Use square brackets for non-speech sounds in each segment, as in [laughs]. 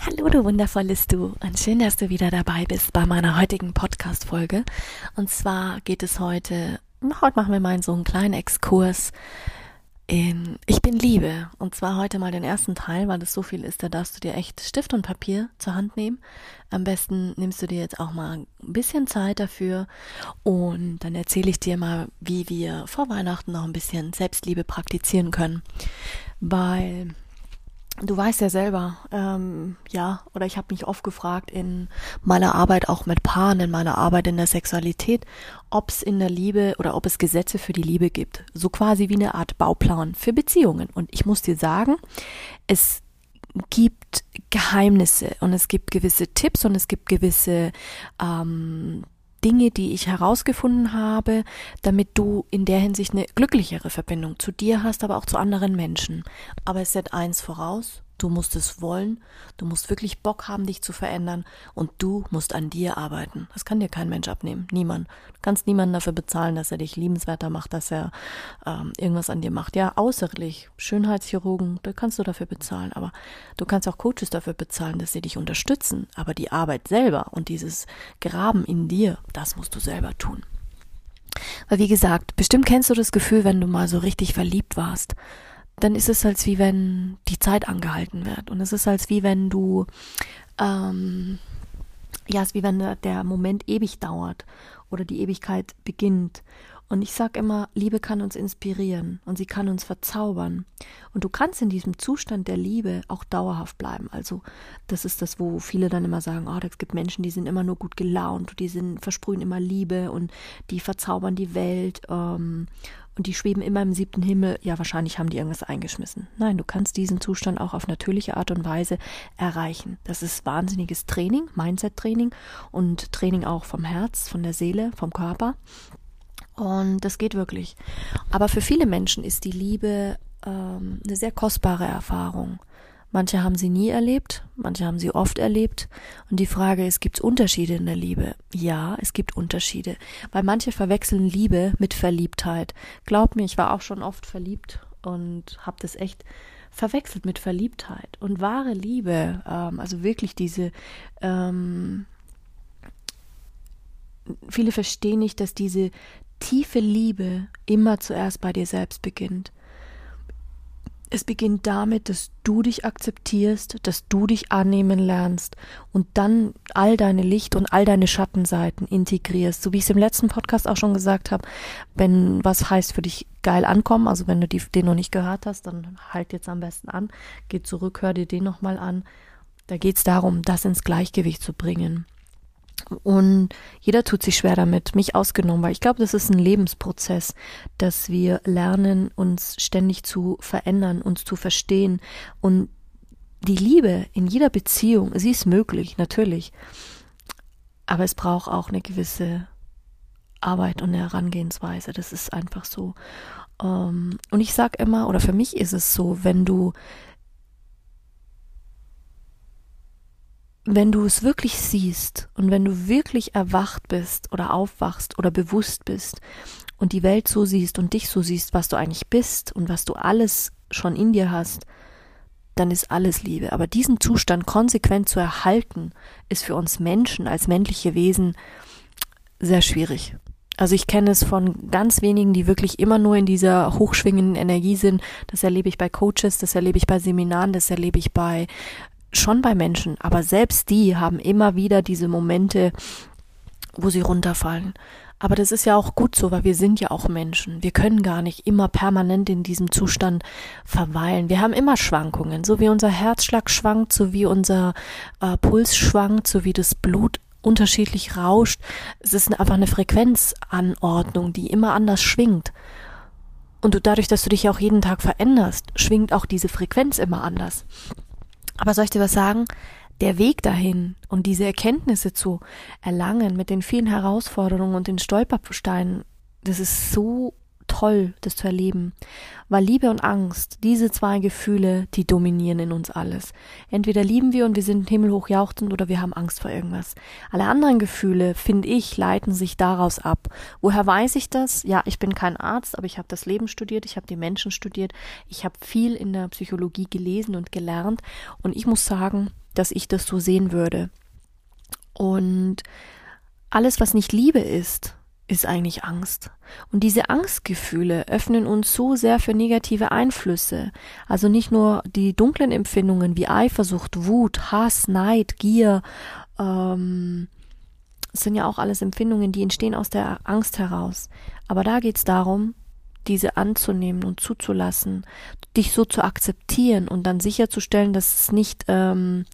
Hallo, du wundervolles Du und schön, dass du wieder dabei bist bei meiner heutigen Podcast-Folge. Und zwar geht es heute, heute machen wir mal so einen kleinen Exkurs in Ich bin Liebe. Und zwar heute mal den ersten Teil, weil es so viel ist, da darfst du dir echt Stift und Papier zur Hand nehmen. Am besten nimmst du dir jetzt auch mal ein bisschen Zeit dafür und dann erzähle ich dir mal, wie wir vor Weihnachten noch ein bisschen Selbstliebe praktizieren können. Weil Du weißt ja selber, ähm, ja, oder ich habe mich oft gefragt in meiner Arbeit auch mit Paaren, in meiner Arbeit in der Sexualität, ob es in der Liebe oder ob es Gesetze für die Liebe gibt. So quasi wie eine Art Bauplan für Beziehungen. Und ich muss dir sagen, es gibt Geheimnisse und es gibt gewisse Tipps und es gibt gewisse ähm, Dinge, die ich herausgefunden habe, damit du in der Hinsicht eine glücklichere Verbindung zu dir hast, aber auch zu anderen Menschen. Aber es setzt eins voraus, Du musst es wollen, du musst wirklich Bock haben, dich zu verändern und du musst an dir arbeiten. Das kann dir kein Mensch abnehmen, niemand. Du kannst niemanden dafür bezahlen, dass er dich liebenswerter macht, dass er ähm, irgendwas an dir macht. Ja, außerlich, Schönheitschirurgen, da kannst du dafür bezahlen, aber du kannst auch Coaches dafür bezahlen, dass sie dich unterstützen. Aber die Arbeit selber und dieses Graben in dir, das musst du selber tun. Weil wie gesagt, bestimmt kennst du das Gefühl, wenn du mal so richtig verliebt warst dann ist es als wie wenn die Zeit angehalten wird. Und es ist als wie wenn du, ähm, ja, es ist wie wenn der Moment ewig dauert oder die Ewigkeit beginnt. Und ich sag immer, Liebe kann uns inspirieren und sie kann uns verzaubern. Und du kannst in diesem Zustand der Liebe auch dauerhaft bleiben. Also, das ist das, wo viele dann immer sagen, oh, es gibt Menschen, die sind immer nur gut gelaunt, die sind, versprühen immer Liebe und die verzaubern die Welt. Ähm, und die schweben immer im siebten Himmel, ja, wahrscheinlich haben die irgendwas eingeschmissen. Nein, du kannst diesen Zustand auch auf natürliche Art und Weise erreichen. Das ist wahnsinniges Training, Mindset-Training und Training auch vom Herz, von der Seele, vom Körper. Und das geht wirklich. Aber für viele Menschen ist die Liebe ähm, eine sehr kostbare Erfahrung. Manche haben sie nie erlebt, manche haben sie oft erlebt. Und die Frage ist, gibt es Unterschiede in der Liebe? Ja, es gibt Unterschiede. Weil manche verwechseln Liebe mit Verliebtheit. Glaub mir, ich war auch schon oft verliebt und habe das echt verwechselt mit Verliebtheit. Und wahre Liebe, ähm, also wirklich diese, ähm, viele verstehen nicht, dass diese tiefe Liebe immer zuerst bei dir selbst beginnt. Es beginnt damit, dass du dich akzeptierst, dass du dich annehmen lernst und dann all deine Licht- und all deine Schattenseiten integrierst. So wie ich es im letzten Podcast auch schon gesagt habe, wenn was heißt für dich geil ankommen, also wenn du die, den noch nicht gehört hast, dann halt jetzt am besten an, geh zurück, hör dir den nochmal an. Da geht es darum, das ins Gleichgewicht zu bringen. Und jeder tut sich schwer damit, mich ausgenommen, weil ich glaube, das ist ein Lebensprozess, dass wir lernen, uns ständig zu verändern, uns zu verstehen. Und die Liebe in jeder Beziehung, sie ist möglich, natürlich. Aber es braucht auch eine gewisse Arbeit und eine Herangehensweise. Das ist einfach so. Ähm, und ich sage immer, oder für mich ist es so, wenn du wenn du es wirklich siehst und wenn du wirklich erwacht bist oder aufwachst oder bewusst bist und die Welt so siehst und dich so siehst, was du eigentlich bist und was du alles schon in dir hast, dann ist alles Liebe. Aber diesen Zustand konsequent zu erhalten, ist für uns Menschen als männliche Wesen sehr schwierig. Also ich kenne es von ganz wenigen, die wirklich immer nur in dieser hochschwingenden Energie sind. Das erlebe ich bei Coaches, das erlebe ich bei Seminaren, das erlebe ich bei schon bei Menschen, aber selbst die haben immer wieder diese Momente, wo sie runterfallen. Aber das ist ja auch gut so, weil wir sind ja auch Menschen. Wir können gar nicht immer permanent in diesem Zustand verweilen. Wir haben immer Schwankungen, so wie unser Herzschlag schwankt, so wie unser äh, Puls schwankt, so wie das Blut unterschiedlich rauscht. Es ist einfach eine Frequenzanordnung, die immer anders schwingt. Und du, dadurch, dass du dich auch jeden Tag veränderst, schwingt auch diese Frequenz immer anders. Aber soll ich dir was sagen? der Weg dahin und diese Erkenntnisse zu erlangen mit den vielen Herausforderungen und den Stolpersteinen, das ist so toll, das zu erleben. Weil Liebe und Angst, diese zwei Gefühle, die dominieren in uns alles. Entweder lieben wir und wir sind himmelhoch jauchzend oder wir haben Angst vor irgendwas. Alle anderen Gefühle, finde ich, leiten sich daraus ab. Woher weiß ich das? Ja, ich bin kein Arzt, aber ich habe das Leben studiert, ich habe die Menschen studiert, ich habe viel in der Psychologie gelesen und gelernt und ich muss sagen, dass ich das so sehen würde. Und alles, was nicht Liebe ist, ist eigentlich Angst. Und diese Angstgefühle öffnen uns so sehr für negative Einflüsse. Also nicht nur die dunklen Empfindungen wie Eifersucht, Wut, Hass, Neid, Gier, ähm, sind ja auch alles Empfindungen, die entstehen aus der Angst heraus. Aber da geht es darum, diese anzunehmen und zuzulassen, dich so zu akzeptieren und dann sicherzustellen, dass es nicht ähm,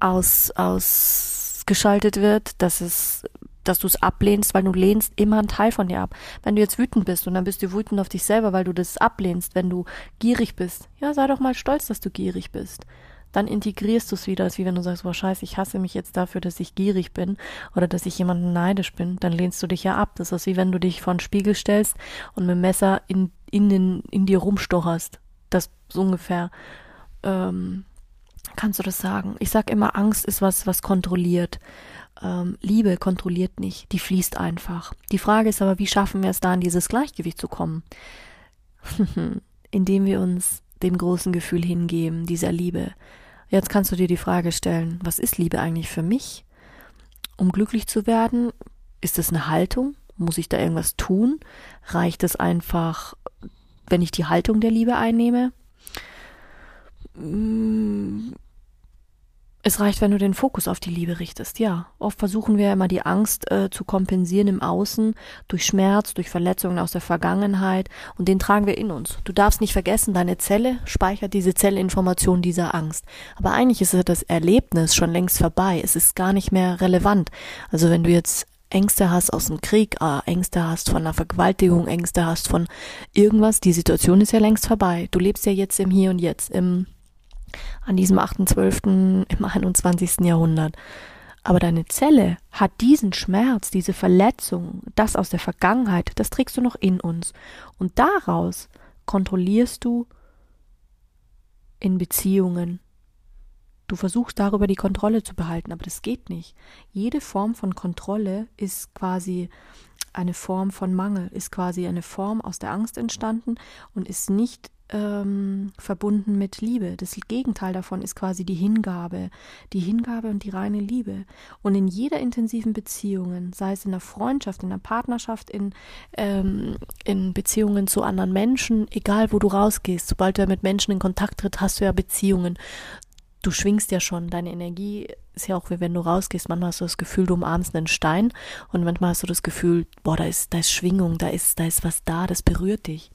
aus, ausgeschaltet wird, dass es dass du es ablehnst, weil du lehnst immer einen Teil von dir ab. Wenn du jetzt wütend bist und dann bist du wütend auf dich selber, weil du das ablehnst, wenn du gierig bist, ja, sei doch mal stolz, dass du gierig bist. Dann integrierst du es wieder, als wie wenn du sagst, boah, scheiße, ich hasse mich jetzt dafür, dass ich gierig bin oder dass ich jemanden neidisch bin, dann lehnst du dich ja ab. Das ist wie wenn du dich vor einen Spiegel stellst und mit dem Messer in, in, den, in dir rumstocherst. Das so ungefähr. Ähm, kannst du das sagen? Ich sag immer, Angst ist was, was kontrolliert ähm, Liebe kontrolliert nicht, die fließt einfach. Die Frage ist aber, wie schaffen wir es da in dieses Gleichgewicht zu kommen? [laughs] Indem wir uns dem großen Gefühl hingeben, dieser Liebe. Jetzt kannst du dir die Frage stellen, was ist Liebe eigentlich für mich? Um glücklich zu werden, ist es eine Haltung? Muss ich da irgendwas tun? Reicht es einfach, wenn ich die Haltung der Liebe einnehme? Es reicht, wenn du den Fokus auf die Liebe richtest, ja. Oft versuchen wir immer die Angst äh, zu kompensieren im Außen durch Schmerz, durch Verletzungen aus der Vergangenheit und den tragen wir in uns. Du darfst nicht vergessen, deine Zelle speichert diese Zellinformation dieser Angst. Aber eigentlich ist das Erlebnis schon längst vorbei. Es ist gar nicht mehr relevant. Also wenn du jetzt Ängste hast aus dem Krieg, äh, Ängste hast von einer Vergewaltigung, Ängste hast von irgendwas, die Situation ist ja längst vorbei. Du lebst ja jetzt im Hier und Jetzt, im an diesem 8.12. im 21. Jahrhundert. Aber deine Zelle hat diesen Schmerz, diese Verletzung, das aus der Vergangenheit, das trägst du noch in uns. Und daraus kontrollierst du in Beziehungen. Du versuchst darüber die Kontrolle zu behalten, aber das geht nicht. Jede Form von Kontrolle ist quasi eine Form von Mangel, ist quasi eine Form aus der Angst entstanden und ist nicht ähm, verbunden mit Liebe. Das Gegenteil davon ist quasi die Hingabe, die Hingabe und die reine Liebe. Und in jeder intensiven Beziehung, sei es in der Freundschaft, in der Partnerschaft, in, ähm, in Beziehungen zu anderen Menschen, egal wo du rausgehst, sobald du mit Menschen in Kontakt tritt, hast du ja Beziehungen. Du schwingst ja schon, deine Energie ist ja auch wie wenn du rausgehst, manchmal hast du das Gefühl, du umarmst einen Stein und manchmal hast du das Gefühl, boah, da ist, da ist Schwingung, da ist, da ist was da, das berührt dich.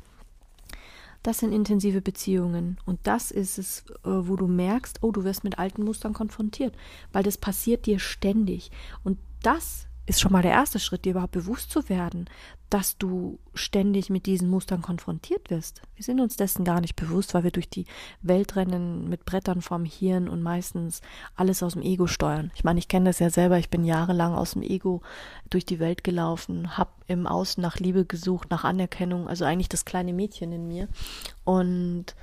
Das sind intensive Beziehungen. Und das ist es, äh, wo du merkst, oh, du wirst mit alten Mustern konfrontiert, weil das passiert dir ständig. Und das ist schon mal der erste Schritt, dir überhaupt bewusst zu werden, dass du ständig mit diesen Mustern konfrontiert wirst. Wir sind uns dessen gar nicht bewusst, weil wir durch die Welt rennen mit Brettern vorm Hirn und meistens alles aus dem Ego steuern. Ich meine, ich kenne das ja selber, ich bin jahrelang aus dem Ego durch die Welt gelaufen, habe im Außen nach Liebe gesucht, nach Anerkennung, also eigentlich das kleine Mädchen in mir. Und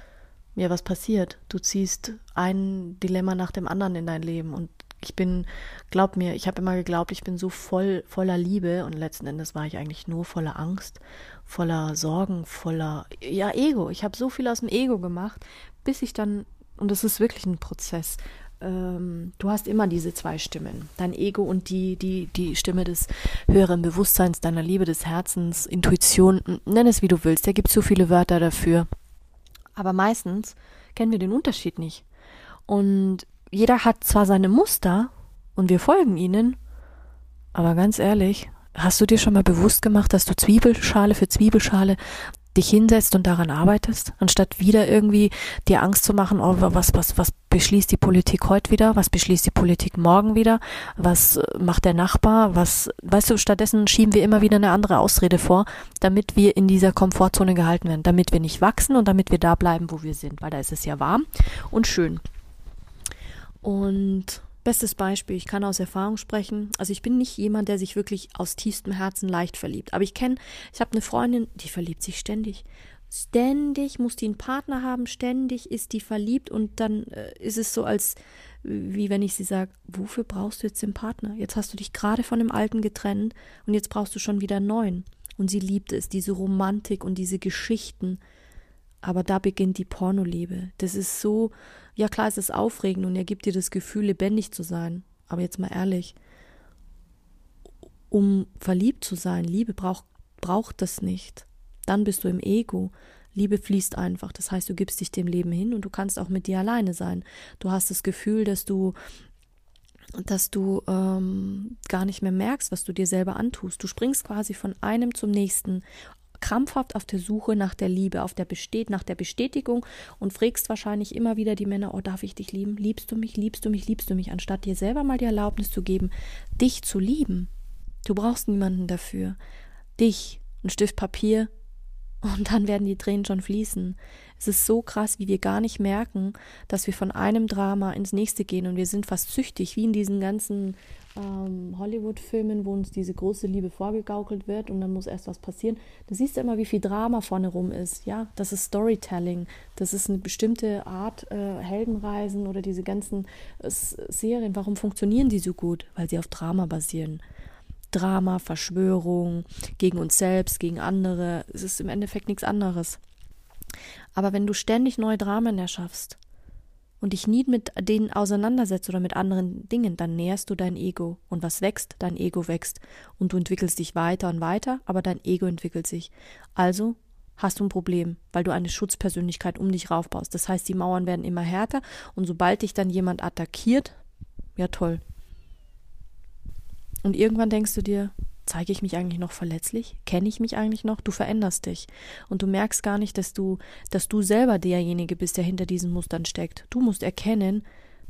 ja, was passiert? Du ziehst ein Dilemma nach dem anderen in dein Leben und ich bin, glaub mir, ich habe immer geglaubt, ich bin so voll voller Liebe und letzten Endes war ich eigentlich nur voller Angst, voller Sorgen, voller ja Ego. Ich habe so viel aus dem Ego gemacht, bis ich dann und das ist wirklich ein Prozess. Ähm, du hast immer diese zwei Stimmen, dein Ego und die die die Stimme des höheren Bewusstseins, deiner Liebe des Herzens, Intuition, nenn es wie du willst. Da gibt so viele Wörter dafür. Aber meistens kennen wir den Unterschied nicht. Und jeder hat zwar seine Muster und wir folgen ihnen, aber ganz ehrlich, hast du dir schon mal bewusst gemacht, dass du Zwiebelschale für Zwiebelschale dich hinsetzt und daran arbeitest, anstatt wieder irgendwie dir Angst zu machen, oh, was, was, was beschließt die Politik heute wieder, was beschließt die Politik morgen wieder, was äh, macht der Nachbar, was, weißt du, stattdessen schieben wir immer wieder eine andere Ausrede vor, damit wir in dieser Komfortzone gehalten werden, damit wir nicht wachsen und damit wir da bleiben, wo wir sind, weil da ist es ja warm und schön. Und Bestes Beispiel, ich kann aus Erfahrung sprechen. Also ich bin nicht jemand, der sich wirklich aus tiefstem Herzen leicht verliebt. Aber ich kenne, ich habe eine Freundin, die verliebt sich ständig. Ständig muss die einen Partner haben, ständig ist die verliebt und dann äh, ist es so, als wie wenn ich sie sage, wofür brauchst du jetzt den Partner? Jetzt hast du dich gerade von dem Alten getrennt und jetzt brauchst du schon wieder einen neuen. Und sie liebt es, diese Romantik und diese Geschichten. Aber da beginnt die Pornoliebe. Das ist so, ja klar, es ist aufregend und er gibt dir das Gefühl, lebendig zu sein. Aber jetzt mal ehrlich, um verliebt zu sein, Liebe braucht, braucht das nicht. Dann bist du im Ego. Liebe fließt einfach. Das heißt, du gibst dich dem Leben hin und du kannst auch mit dir alleine sein. Du hast das Gefühl, dass du dass du ähm, gar nicht mehr merkst, was du dir selber antust. Du springst quasi von einem zum nächsten krampfhaft auf der Suche nach der Liebe, auf der Besteht, nach der Bestätigung und fragst wahrscheinlich immer wieder die Männer, oh, darf ich dich lieben? Liebst du mich? Liebst du mich? Liebst du mich? Anstatt dir selber mal die Erlaubnis zu geben, dich zu lieben. Du brauchst niemanden dafür. Dich, ein Stift Papier, und dann werden die Tränen schon fließen. Es ist so krass, wie wir gar nicht merken, dass wir von einem Drama ins nächste gehen und wir sind fast süchtig, wie in diesen ganzen ähm, Hollywood-Filmen, wo uns diese große Liebe vorgegaukelt wird und dann muss erst was passieren. Da siehst du immer, wie viel Drama vorne rum ist. Ja, das ist Storytelling. Das ist eine bestimmte Art äh, Heldenreisen oder diese ganzen äh, Serien. Warum funktionieren die so gut? Weil sie auf Drama basieren. Drama, Verschwörung gegen uns selbst, gegen andere. Es ist im Endeffekt nichts anderes. Aber wenn du ständig neue Dramen erschaffst und dich nie mit denen auseinandersetzt oder mit anderen Dingen, dann näherst du dein Ego. Und was wächst? Dein Ego wächst. Und du entwickelst dich weiter und weiter, aber dein Ego entwickelt sich. Also hast du ein Problem, weil du eine Schutzpersönlichkeit um dich raufbaust. Das heißt, die Mauern werden immer härter und sobald dich dann jemand attackiert, ja toll, und irgendwann denkst du dir, zeige ich mich eigentlich noch verletzlich? Kenne ich mich eigentlich noch? Du veränderst dich. Und du merkst gar nicht, dass du, dass du selber derjenige bist, der hinter diesen Mustern steckt. Du musst erkennen,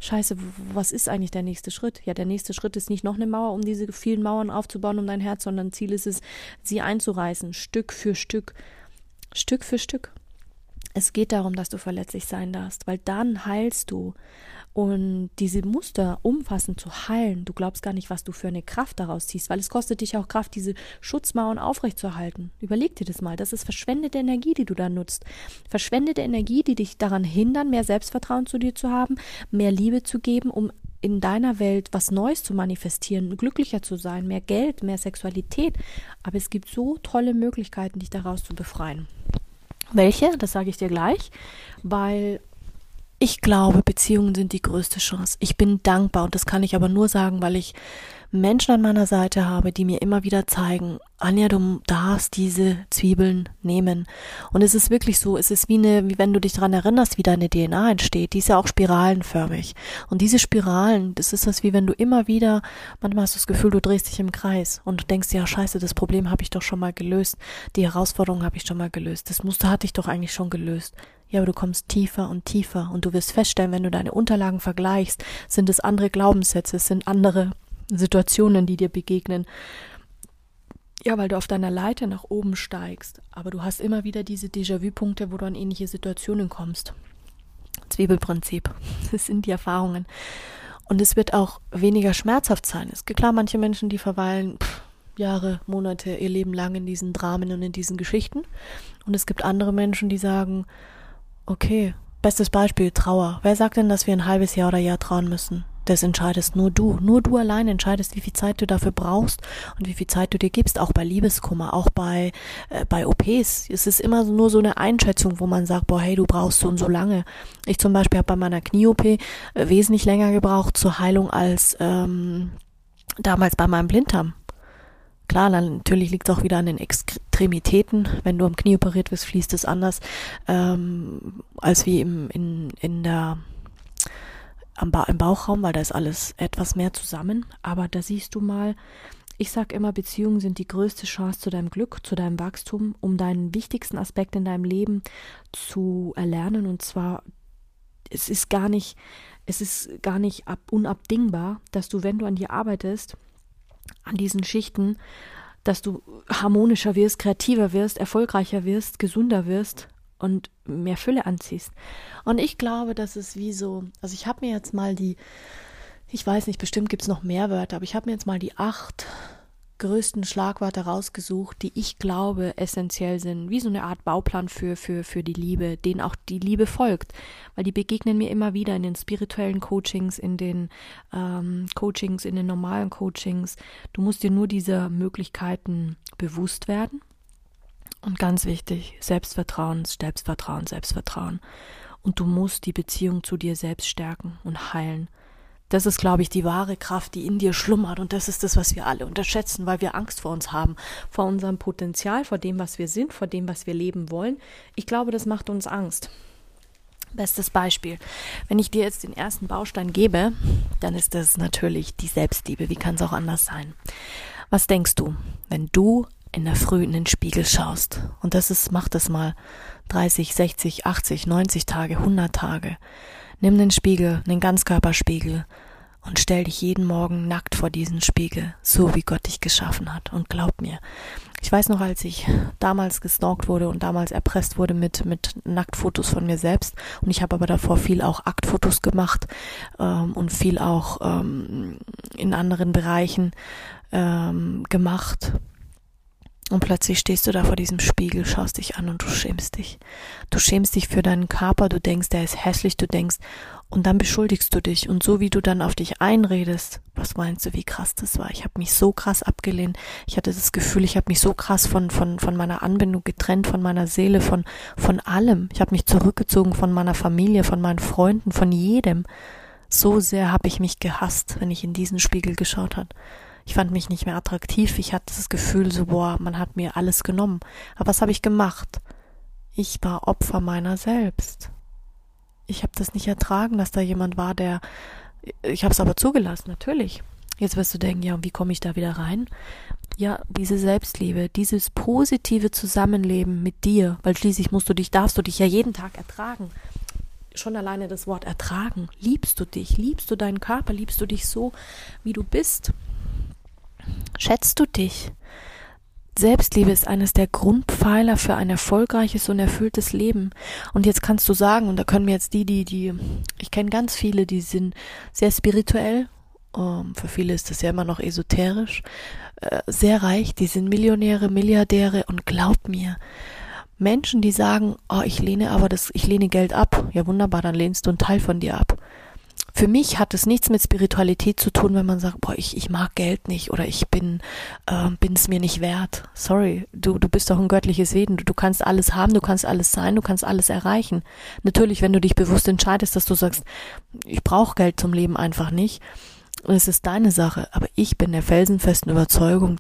Scheiße, was ist eigentlich der nächste Schritt? Ja, der nächste Schritt ist nicht noch eine Mauer, um diese vielen Mauern aufzubauen um dein Herz, sondern Ziel ist es, sie einzureißen, Stück für Stück, Stück für Stück. Es geht darum, dass du verletzlich sein darfst, weil dann heilst du. Und diese Muster umfassend zu heilen, du glaubst gar nicht, was du für eine Kraft daraus ziehst, weil es kostet dich auch Kraft, diese Schutzmauern aufrechtzuerhalten. Überleg dir das mal. Das ist verschwendete Energie, die du da nutzt. Verschwendete Energie, die dich daran hindern, mehr Selbstvertrauen zu dir zu haben, mehr Liebe zu geben, um in deiner Welt was Neues zu manifestieren, glücklicher zu sein, mehr Geld, mehr Sexualität. Aber es gibt so tolle Möglichkeiten, dich daraus zu befreien. Welche? Das sage ich dir gleich, weil ich glaube, Beziehungen sind die größte Chance. Ich bin dankbar und das kann ich aber nur sagen, weil ich Menschen an meiner Seite habe, die mir immer wieder zeigen, Anja, du darfst diese Zwiebeln nehmen. Und es ist wirklich so, es ist wie eine, wie wenn du dich daran erinnerst, wie deine DNA entsteht. Die ist ja auch spiralenförmig. Und diese Spiralen, das ist das wie wenn du immer wieder, manchmal hast du das Gefühl, du drehst dich im Kreis und denkst, ja, scheiße, das Problem habe ich doch schon mal gelöst. Die Herausforderung habe ich schon mal gelöst. Das Muster hatte ich doch eigentlich schon gelöst. Ja, aber du kommst tiefer und tiefer und du wirst feststellen, wenn du deine Unterlagen vergleichst, sind es andere Glaubenssätze, es sind andere Situationen, die dir begegnen. Ja, weil du auf deiner Leiter nach oben steigst, aber du hast immer wieder diese Déjà-vu-Punkte, wo du an ähnliche Situationen kommst. Zwiebelprinzip. [laughs] Das sind die Erfahrungen. Und es wird auch weniger schmerzhaft sein. Es gibt klar manche Menschen, die verweilen pff, Jahre, Monate, ihr Leben lang in diesen Dramen und in diesen Geschichten. Und es gibt andere Menschen, die sagen, Okay, bestes Beispiel Trauer. Wer sagt denn, dass wir ein halbes Jahr oder Jahr trauen müssen? Das entscheidest nur du. Nur du allein entscheidest, wie viel Zeit du dafür brauchst und wie viel Zeit du dir gibst, auch bei Liebeskummer, auch bei, äh, bei OPs. Es ist immer nur so eine Einschätzung, wo man sagt, boah, hey, du brauchst so und so lange. Ich zum Beispiel habe bei meiner Knie-OP äh, wesentlich länger gebraucht zur Heilung als ähm, damals bei meinem Blinddarm. Klar, dann natürlich liegt es auch wieder an den Extremitäten. Wenn du am Knie operiert wirst, fließt es anders ähm, als wie im, in, in der am ba im Bauchraum, weil da ist alles etwas mehr zusammen. Aber da siehst du mal, ich sag immer, Beziehungen sind die größte Chance zu deinem Glück, zu deinem Wachstum, um deinen wichtigsten Aspekt in deinem Leben zu erlernen. Und zwar, es ist gar nicht, es ist gar nicht ab, unabdingbar, dass du, wenn du an dir arbeitest, an diesen Schichten, dass du harmonischer wirst, kreativer wirst, erfolgreicher wirst, gesunder wirst und mehr Fülle anziehst. Und ich glaube, dass es wie so, also ich habe mir jetzt mal die, ich weiß nicht, bestimmt gibt es noch mehr Wörter, aber ich habe mir jetzt mal die acht größten Schlagwörter rausgesucht, die ich glaube essentiell sind, wie so eine Art Bauplan für, für, für die Liebe, denen auch die Liebe folgt, weil die begegnen mir immer wieder in den spirituellen Coachings, in den ähm, Coachings, in den normalen Coachings. Du musst dir nur dieser Möglichkeiten bewusst werden. Und ganz wichtig, Selbstvertrauen, Selbstvertrauen, Selbstvertrauen. Und du musst die Beziehung zu dir selbst stärken und heilen. Das ist, glaube ich, die wahre Kraft, die in dir schlummert. Und das ist das, was wir alle unterschätzen, weil wir Angst vor uns haben, vor unserem Potenzial, vor dem, was wir sind, vor dem, was wir leben wollen. Ich glaube, das macht uns Angst. Bestes Beispiel. Wenn ich dir jetzt den ersten Baustein gebe, dann ist das natürlich die Selbstliebe. Wie kann es auch anders sein? Was denkst du, wenn du in der Früh in den Spiegel schaust? Und das ist, mach das mal 30, 60, 80, 90 Tage, 100 Tage. Nimm den Spiegel, den Ganzkörperspiegel und stell dich jeden Morgen nackt vor diesen Spiegel, so wie Gott dich geschaffen hat. Und glaub mir, ich weiß noch, als ich damals gestalkt wurde und damals erpresst wurde mit, mit Nacktfotos von mir selbst. Und ich habe aber davor viel auch Aktfotos gemacht ähm, und viel auch ähm, in anderen Bereichen ähm, gemacht. Und plötzlich stehst du da vor diesem Spiegel, schaust dich an und du schämst dich. Du schämst dich für deinen Körper, du denkst, der ist hässlich, du denkst, und dann beschuldigst du dich. Und so wie du dann auf dich einredest, was meinst du, wie krass das war? Ich habe mich so krass abgelehnt. Ich hatte das Gefühl, ich habe mich so krass von, von, von meiner Anbindung getrennt, von meiner Seele, von, von allem. Ich habe mich zurückgezogen von meiner Familie, von meinen Freunden, von jedem. So sehr habe ich mich gehasst, wenn ich in diesen Spiegel geschaut habe. Ich fand mich nicht mehr attraktiv. Ich hatte das Gefühl, so, boah, man hat mir alles genommen. Aber was habe ich gemacht? Ich war Opfer meiner selbst. Ich habe das nicht ertragen, dass da jemand war, der. Ich habe es aber zugelassen, natürlich. Jetzt wirst du denken, ja, und wie komme ich da wieder rein? Ja, diese Selbstliebe, dieses positive Zusammenleben mit dir, weil schließlich musst du dich, darfst du dich ja jeden Tag ertragen. Schon alleine das Wort ertragen. Liebst du dich? Liebst du deinen Körper? Liebst du dich so, wie du bist? Schätzt du dich? Selbstliebe ist eines der Grundpfeiler für ein erfolgreiches und erfülltes Leben. Und jetzt kannst du sagen, und da können mir jetzt die, die, die, ich kenne ganz viele, die sind sehr spirituell, um, ähm, für viele ist das ja immer noch esoterisch, äh, sehr reich, die sind Millionäre, Milliardäre. Und glaub mir, Menschen, die sagen, oh, ich lehne aber das, ich lehne Geld ab, ja wunderbar, dann lehnst du einen Teil von dir ab für mich hat es nichts mit Spiritualität zu tun, wenn man sagt, boah, ich, ich mag Geld nicht oder ich bin äh, bin es mir nicht wert. Sorry, du du bist doch ein göttliches Wesen. Du, du kannst alles haben, du kannst alles sein, du kannst alles erreichen. Natürlich, wenn du dich bewusst entscheidest, dass du sagst, ich brauche Geld zum Leben einfach nicht, und es ist deine Sache. Aber ich bin der felsenfesten Überzeugung,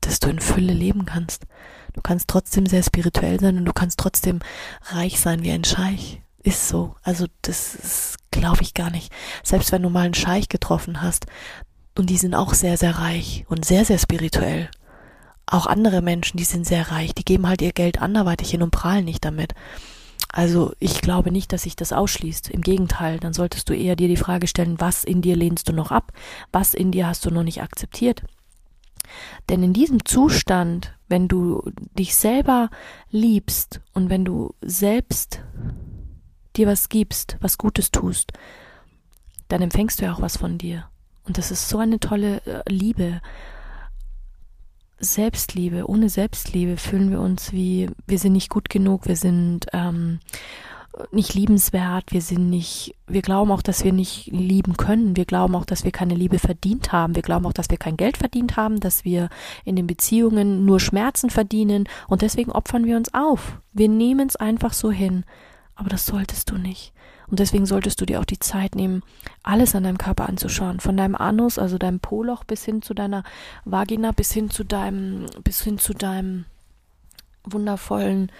dass du in Fülle leben kannst. Du kannst trotzdem sehr spirituell sein und du kannst trotzdem reich sein wie ein Scheich. Ist so. Also das glaube ich gar nicht. Selbst wenn du mal einen Scheich getroffen hast und die sind auch sehr, sehr reich und sehr, sehr spirituell. Auch andere Menschen, die sind sehr reich, die geben halt ihr Geld anderweitig hin und prahlen nicht damit. Also ich glaube nicht, dass sich das ausschließt. Im Gegenteil, dann solltest du eher dir die Frage stellen, was in dir lehnst du noch ab? Was in dir hast du noch nicht akzeptiert? Denn in diesem Zustand, wenn du dich selber liebst und wenn du selbst dir was gibst, was Gutes tust, dann empfängst du ja auch was von dir. Und das ist so eine tolle äh, Liebe. Selbstliebe. Ohne Selbstliebe fühlen wir uns wie, wir sind nicht gut genug, wir sind ähm, nicht liebenswert, wir sind nicht, wir glauben auch, dass wir nicht lieben können, wir glauben auch, dass wir keine Liebe verdient haben, wir glauben auch, dass wir kein Geld verdient haben, dass wir in den Beziehungen nur Schmerzen verdienen und deswegen opfern wir uns auf. Wir nehmen es einfach so hin. Aber das solltest du nicht. Und deswegen solltest du dir auch die Zeit nehmen, alles an deinem Körper anzuschauen. Von deinem Anus, also deinem Poloch bis hin zu deiner Vagina, bis hin zu deinem, bis hin zu deinem wundervollen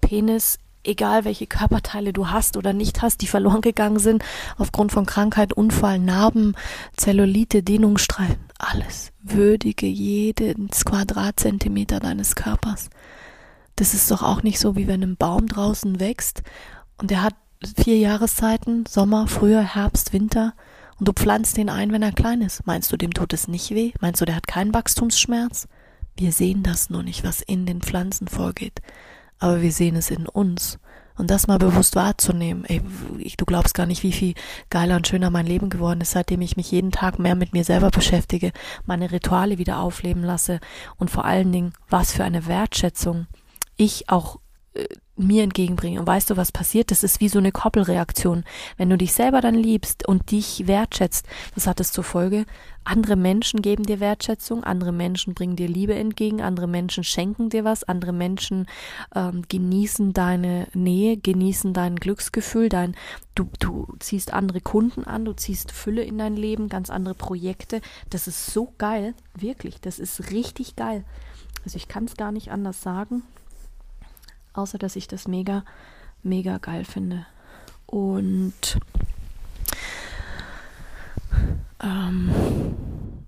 Penis, egal welche Körperteile du hast oder nicht hast, die verloren gegangen sind, aufgrund von Krankheit, Unfall, Narben, Zellulite, Dehnungsstreifen, alles. Würdige jeden Quadratzentimeter deines Körpers. Das ist doch auch nicht so, wie wenn ein Baum draußen wächst und der hat vier Jahreszeiten, Sommer, Frühjahr, Herbst, Winter. Und du pflanzt den ein, wenn er klein ist. Meinst du, dem tut es nicht weh? Meinst du, der hat keinen Wachstumsschmerz? Wir sehen das nur nicht, was in den Pflanzen vorgeht. Aber wir sehen es in uns. Und das mal bewusst wahrzunehmen. Ey, du glaubst gar nicht, wie viel geiler und schöner mein Leben geworden ist, seitdem ich mich jeden Tag mehr mit mir selber beschäftige, meine Rituale wieder aufleben lasse und vor allen Dingen, was für eine Wertschätzung ich auch äh, mir entgegenbringen. Und weißt du, was passiert? Das ist wie so eine Koppelreaktion. Wenn du dich selber dann liebst und dich wertschätzt, das hat es zur Folge, andere Menschen geben dir Wertschätzung, andere Menschen bringen dir Liebe entgegen, andere Menschen schenken dir was, andere Menschen ähm, genießen deine Nähe, genießen dein Glücksgefühl, dein, du, du ziehst andere Kunden an, du ziehst Fülle in dein Leben, ganz andere Projekte. Das ist so geil, wirklich, das ist richtig geil. Also ich kann es gar nicht anders sagen außer dass ich das mega, mega geil finde. Und ähm,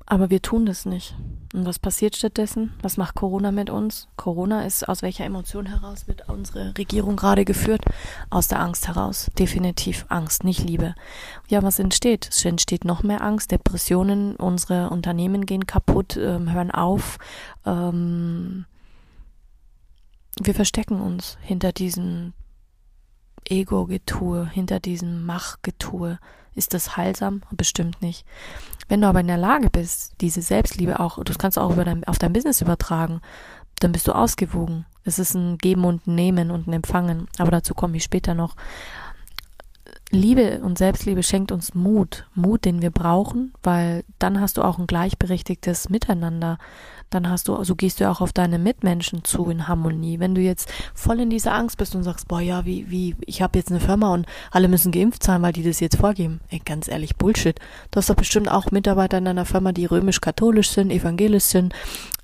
aber wir tun das nicht. Und was passiert stattdessen? Was macht Corona mit uns? Corona ist aus welcher Emotion heraus wird unsere Regierung gerade geführt? Aus der Angst heraus. Definitiv Angst, nicht Liebe. Ja, was entsteht? Es entsteht noch mehr Angst, Depressionen, unsere Unternehmen gehen kaputt, ähm, hören auf. Ähm, wir verstecken uns hinter diesem Ego-Getue, hinter diesem Mach-Getue. Ist das heilsam? Bestimmt nicht. Wenn du aber in der Lage bist, diese Selbstliebe auch, das kannst du auch dein, auf dein Business übertragen, dann bist du ausgewogen. Es ist ein Geben und Nehmen und ein Empfangen. Aber dazu komme ich später noch. Liebe und Selbstliebe schenkt uns Mut, Mut, den wir brauchen, weil dann hast du auch ein gleichberechtigtes Miteinander. Dann hast du, so gehst du auch auf deine Mitmenschen zu in Harmonie. Wenn du jetzt voll in dieser Angst bist und sagst, boah, ja, wie, wie, ich habe jetzt eine Firma und alle müssen geimpft sein, weil die das jetzt vorgeben. Ey, ganz ehrlich, Bullshit. Du hast doch bestimmt auch Mitarbeiter in deiner Firma, die römisch-katholisch sind, evangelisch sind,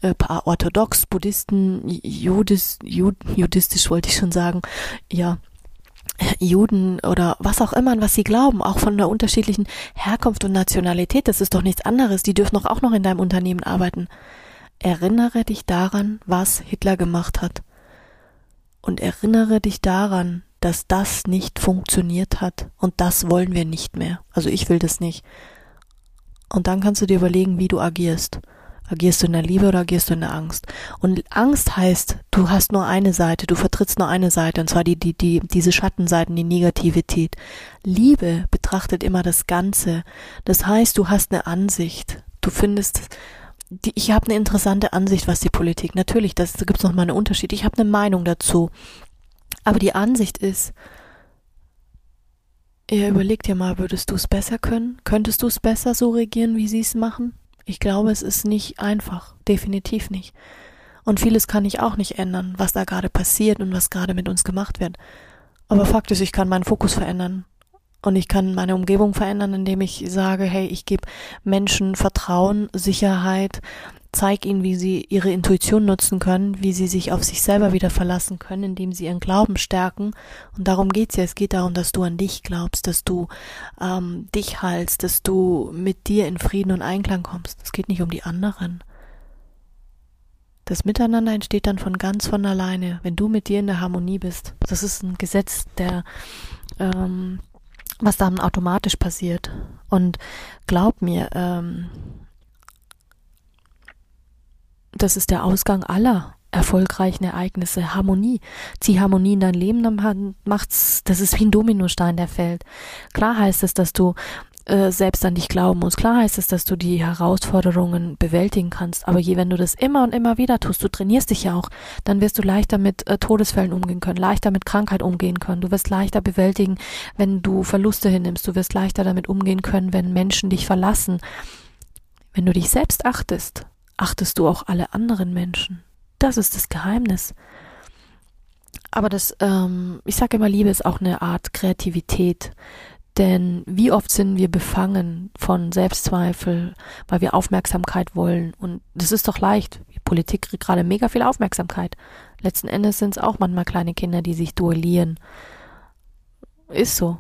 äh, paar orthodox, Buddhisten, Judis, Jud, judistisch wollte ich schon sagen. Ja, Juden oder was auch immer, an was sie glauben, auch von einer unterschiedlichen Herkunft und Nationalität, das ist doch nichts anderes. Die dürfen doch auch noch in deinem Unternehmen arbeiten. Erinnere dich daran, was Hitler gemacht hat. Und erinnere dich daran, dass das nicht funktioniert hat. Und das wollen wir nicht mehr. Also ich will das nicht. Und dann kannst du dir überlegen, wie du agierst. Agierst du in der Liebe oder agierst du in der Angst? Und Angst heißt, du hast nur eine Seite, du vertrittst nur eine Seite, und zwar die, die, die, diese Schattenseiten, die Negativität. Liebe betrachtet immer das Ganze. Das heißt, du hast eine Ansicht. Du findest, die, ich habe eine interessante Ansicht, was die Politik. Natürlich, das, da gibt es nochmal einen Unterschied. Ich habe eine Meinung dazu. Aber die Ansicht ist, ja, überleg dir mal, würdest du es besser können? Könntest du es besser so regieren, wie sie es machen? Ich glaube, es ist nicht einfach, definitiv nicht. Und vieles kann ich auch nicht ändern, was da gerade passiert und was gerade mit uns gemacht wird. Aber Fakt ist, ich kann meinen Fokus verändern. Und ich kann meine Umgebung verändern, indem ich sage, hey, ich gebe Menschen Vertrauen, Sicherheit, zeig ihnen, wie sie ihre Intuition nutzen können, wie sie sich auf sich selber wieder verlassen können, indem sie ihren Glauben stärken. Und darum geht's ja. Es geht darum, dass du an dich glaubst, dass du ähm, dich heilst, dass du mit dir in Frieden und Einklang kommst. Es geht nicht um die anderen. Das Miteinander entsteht dann von ganz von alleine, wenn du mit dir in der Harmonie bist. Das ist ein Gesetz, der ähm, was dann automatisch passiert. Und glaub mir, ähm, das ist der Ausgang aller erfolgreichen Ereignisse. Harmonie. Zieh Harmonie in dein Leben, dann macht's, das ist wie ein Dominostein, der fällt. Klar heißt es, dass du äh, selbst an dich glauben musst. Klar heißt es, dass du die Herausforderungen bewältigen kannst. Aber je, wenn du das immer und immer wieder tust, du trainierst dich ja auch, dann wirst du leichter mit äh, Todesfällen umgehen können, leichter mit Krankheit umgehen können. Du wirst leichter bewältigen, wenn du Verluste hinnimmst. Du wirst leichter damit umgehen können, wenn Menschen dich verlassen. Wenn du dich selbst achtest, achtest du auch alle anderen Menschen. Das ist das Geheimnis. Aber das, ähm, ich sage immer, Liebe ist auch eine Art Kreativität. Denn wie oft sind wir befangen von Selbstzweifel, weil wir Aufmerksamkeit wollen. Und das ist doch leicht. Die Politik kriegt gerade mega viel Aufmerksamkeit. Letzten Endes sind es auch manchmal kleine Kinder, die sich duellieren. Ist so.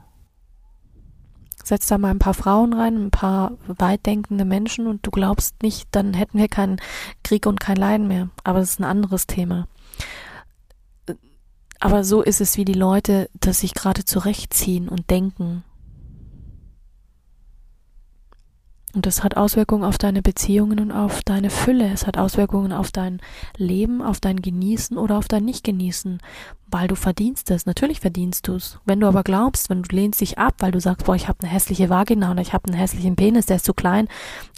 Setz da mal ein paar Frauen rein, ein paar weitdenkende Menschen und du glaubst nicht, dann hätten wir keinen Krieg und kein Leiden mehr. Aber das ist ein anderes Thema. Aber so ist es, wie die Leute das sich gerade zurechtziehen und denken. Und das hat Auswirkungen auf deine Beziehungen und auf deine Fülle. Es hat Auswirkungen auf dein Leben, auf dein Genießen oder auf dein Nicht-Genießen, weil du verdienst es. Natürlich verdienst du es. Wenn du aber glaubst, wenn du lehnst dich ab, weil du sagst, boah, ich habe eine hässliche Vagina oder ich habe einen hässlichen Penis, der ist zu klein,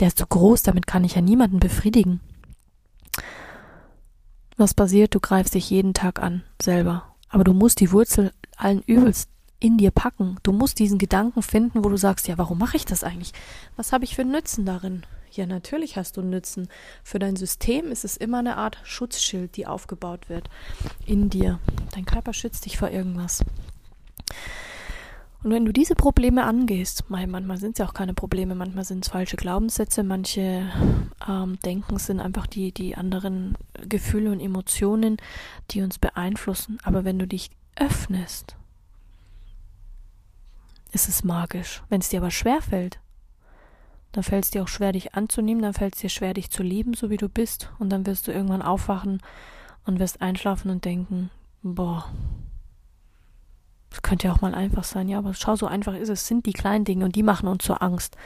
der ist zu groß, damit kann ich ja niemanden befriedigen. Was passiert? Du greifst dich jeden Tag an, selber. Aber du musst die Wurzel allen Übels in dir packen. Du musst diesen Gedanken finden, wo du sagst, ja, warum mache ich das eigentlich? Was habe ich für Nützen darin? Ja, natürlich hast du Nützen. Für dein System ist es immer eine Art Schutzschild, die aufgebaut wird in dir. Dein Körper schützt dich vor irgendwas. Und wenn du diese Probleme angehst, manchmal sind es ja auch keine Probleme, manchmal sind es falsche Glaubenssätze, manche ähm, Denken sind einfach die, die anderen Gefühle und Emotionen, die uns beeinflussen. Aber wenn du dich öffnest ist es magisch. Wenn es dir aber schwer fällt, dann fällt es dir auch schwer, dich anzunehmen, dann fällt es dir schwer, dich zu lieben, so wie du bist, und dann wirst du irgendwann aufwachen und wirst einschlafen und denken, boah, das könnte ja auch mal einfach sein, ja, aber schau, so einfach ist es, es sind die kleinen Dinge und die machen uns zur Angst.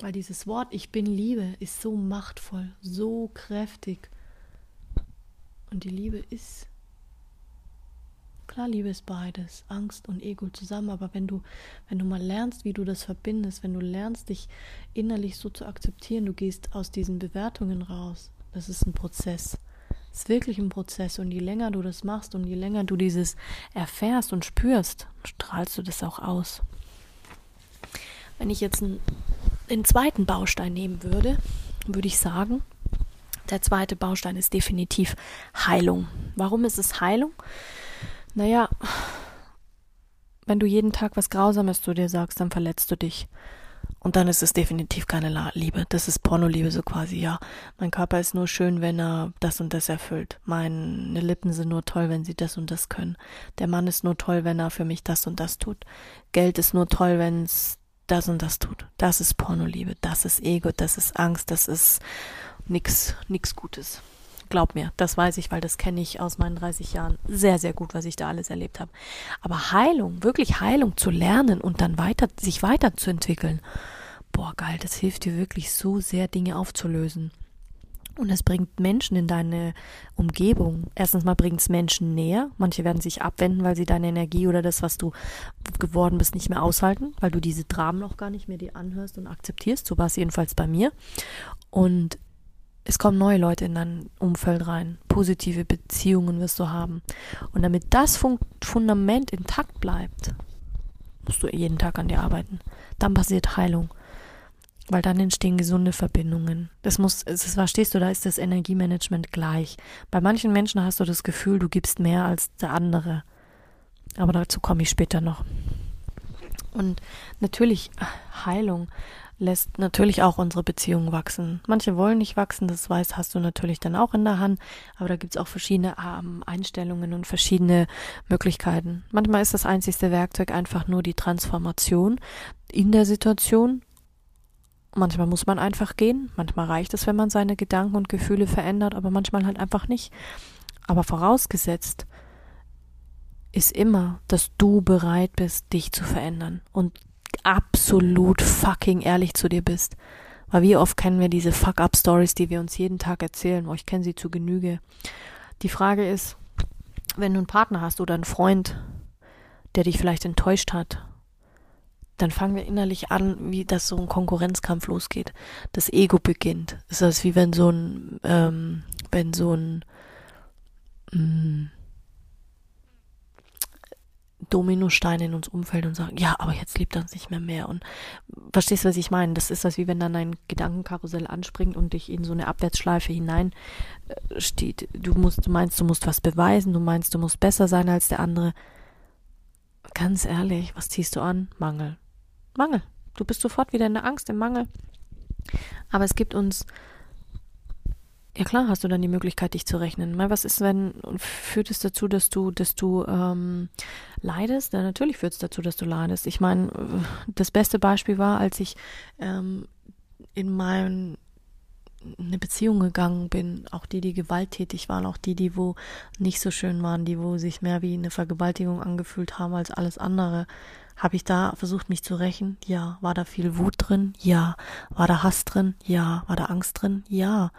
Weil dieses Wort Ich bin Liebe ist so machtvoll, so kräftig. Und die Liebe ist Klar, Liebe ist beides, Angst und Ego zusammen, aber wenn du, wenn du mal lernst, wie du das verbindest, wenn du lernst, dich innerlich so zu akzeptieren, du gehst aus diesen Bewertungen raus. Das ist ein Prozess. Es ist wirklich ein Prozess und je länger du das machst und je länger du dieses erfährst und spürst, strahlst du das auch aus. Wenn ich jetzt einen, den zweiten Baustein nehmen würde, würde ich sagen, der zweite Baustein ist definitiv Heilung. Warum ist es Heilung? Naja, wenn du jeden Tag was Grausames zu dir sagst, dann verletzt du dich. Und dann ist es definitiv keine Liebe. Das ist Pornoliebe so quasi, ja. Mein Körper ist nur schön, wenn er das und das erfüllt. Meine Lippen sind nur toll, wenn sie das und das können. Der Mann ist nur toll, wenn er für mich das und das tut. Geld ist nur toll, wenn es das und das tut. Das ist Pornoliebe. Das ist Ego. Das ist Angst. Das ist nix, nix Gutes. Glaub mir, das weiß ich, weil das kenne ich aus meinen 30 Jahren sehr, sehr gut, was ich da alles erlebt habe. Aber Heilung, wirklich Heilung zu lernen und dann weiter, sich weiterzuentwickeln, boah, geil, das hilft dir wirklich so sehr, Dinge aufzulösen. Und es bringt Menschen in deine Umgebung. Erstens mal bringt es Menschen näher. Manche werden sich abwenden, weil sie deine Energie oder das, was du geworden bist, nicht mehr aushalten, weil du diese Dramen noch gar nicht mehr dir anhörst und akzeptierst. So war es jedenfalls bei mir. Und es kommen neue Leute in dein Umfeld rein. Positive Beziehungen wirst du haben. Und damit das Fundament intakt bleibt, musst du jeden Tag an dir arbeiten. Dann passiert Heilung. Weil dann entstehen gesunde Verbindungen. Das muss, das verstehst du, da ist das Energiemanagement gleich. Bei manchen Menschen hast du das Gefühl, du gibst mehr als der andere. Aber dazu komme ich später noch. Und natürlich Heilung lässt natürlich auch unsere Beziehung wachsen. Manche wollen nicht wachsen, das weiß, hast du natürlich dann auch in der Hand, aber da gibt es auch verschiedene ähm, Einstellungen und verschiedene Möglichkeiten. Manchmal ist das einzigste Werkzeug einfach nur die Transformation in der Situation. Manchmal muss man einfach gehen, manchmal reicht es, wenn man seine Gedanken und Gefühle verändert, aber manchmal halt einfach nicht. Aber vorausgesetzt ist immer, dass du bereit bist, dich zu verändern und absolut fucking ehrlich zu dir bist. Weil wie oft kennen wir diese Fuck-up-Stories, die wir uns jeden Tag erzählen? Oh, ich kenne sie zu Genüge. Die Frage ist, wenn du einen Partner hast oder einen Freund, der dich vielleicht enttäuscht hat, dann fangen wir innerlich an, wie das so ein Konkurrenzkampf losgeht. Das Ego beginnt. Das ist wie wenn so ein, ähm, wenn so ein, mh, mm, Dominosteine in uns Umfeld und sagen, ja, aber jetzt liebt er uns nicht mehr mehr. Und verstehst du, was ich meine? Das ist das, wie wenn dann ein Gedankenkarussell anspringt und dich in so eine Abwärtsschleife hinein äh, steht. Du musst, du meinst, du musst was beweisen, du meinst, du musst besser sein als der andere. Ganz ehrlich, was ziehst du an? Mangel. Mangel. Du bist sofort wieder in der Angst, im Mangel. Aber es gibt uns ja klar, hast du dann die Möglichkeit, dich zu rechnen. Was ist, wenn führt es dazu, dass du, dass du ähm, leidest? Ja, natürlich führt es dazu, dass du leidest. Ich meine, das beste Beispiel war, als ich ähm, in mein eine Beziehung gegangen bin, auch die, die gewalttätig waren, auch die, die wo nicht so schön waren, die wo sich mehr wie eine Vergewaltigung angefühlt haben als alles andere. Habe ich da versucht, mich zu rächen? Ja. War da viel Wut drin? Ja. War da Hass drin? Ja. War da Angst drin? Ja.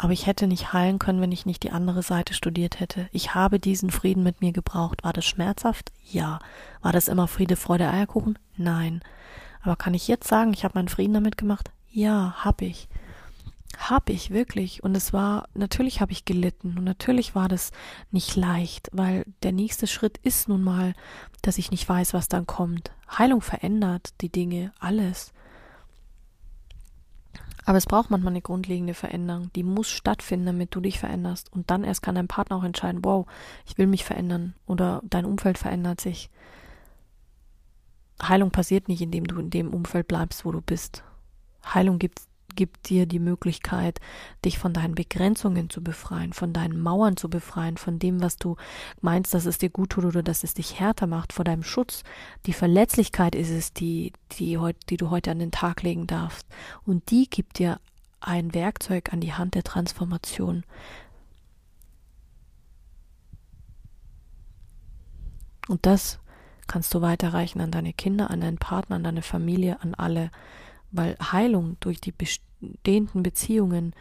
Aber ich hätte nicht heilen können, wenn ich nicht die andere Seite studiert hätte. Ich habe diesen Frieden mit mir gebraucht. War das schmerzhaft? Ja. War das immer Friede, Freude, Eierkuchen? Nein. Aber kann ich jetzt sagen, ich habe meinen Frieden damit gemacht? Ja, hab ich. Hab ich wirklich. Und es war, natürlich habe ich gelitten und natürlich war das nicht leicht, weil der nächste Schritt ist nun mal, dass ich nicht weiß, was dann kommt. Heilung verändert die Dinge, alles. Aber es braucht manchmal eine grundlegende Veränderung. Die muss stattfinden, damit du dich veränderst. Und dann erst kann dein Partner auch entscheiden, wow, ich will mich verändern oder dein Umfeld verändert sich. Heilung passiert nicht, indem du in dem Umfeld bleibst, wo du bist. Heilung gibt gibt dir die Möglichkeit, dich von deinen Begrenzungen zu befreien, von deinen Mauern zu befreien, von dem, was du meinst, dass es dir gut tut oder dass es dich härter macht, vor deinem Schutz. Die Verletzlichkeit ist es, die, die, die du heute an den Tag legen darfst. Und die gibt dir ein Werkzeug an die Hand der Transformation. Und das kannst du weiterreichen an deine Kinder, an deinen Partner, an deine Familie, an alle weil Heilung durch die bestehenden Beziehungen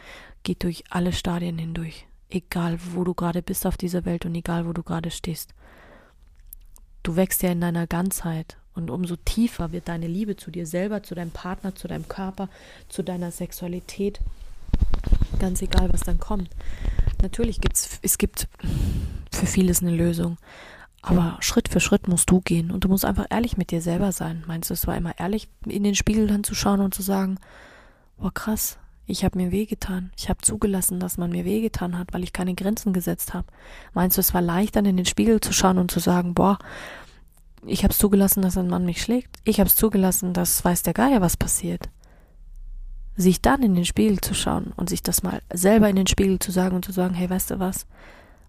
geht durch alle Stadien hindurch, egal wo du gerade bist auf dieser Welt und egal wo du gerade stehst. Du wächst ja in deiner Ganzheit und umso tiefer wird deine Liebe zu dir selber, zu deinem Partner, zu deinem Körper, zu deiner Sexualität, ganz egal, was dann kommt. Natürlich gibt's, es gibt für vieles eine Lösung, aber Schritt für Schritt musst du gehen und du musst einfach ehrlich mit dir selber sein. Meinst du, es war immer ehrlich, in den Spiegel dann zu schauen und zu sagen, boah krass, ich habe mir wehgetan. Ich habe zugelassen, dass man mir wehgetan hat, weil ich keine Grenzen gesetzt habe. Meinst du, es war leicht, dann in den Spiegel zu schauen und zu sagen, boah, ich habe es zugelassen, dass ein Mann mich schlägt. Ich habe es zugelassen, dass weiß der Geier, was passiert. Sich dann in den Spiegel zu schauen und sich das mal selber in den Spiegel zu sagen und zu sagen, hey, weißt du was?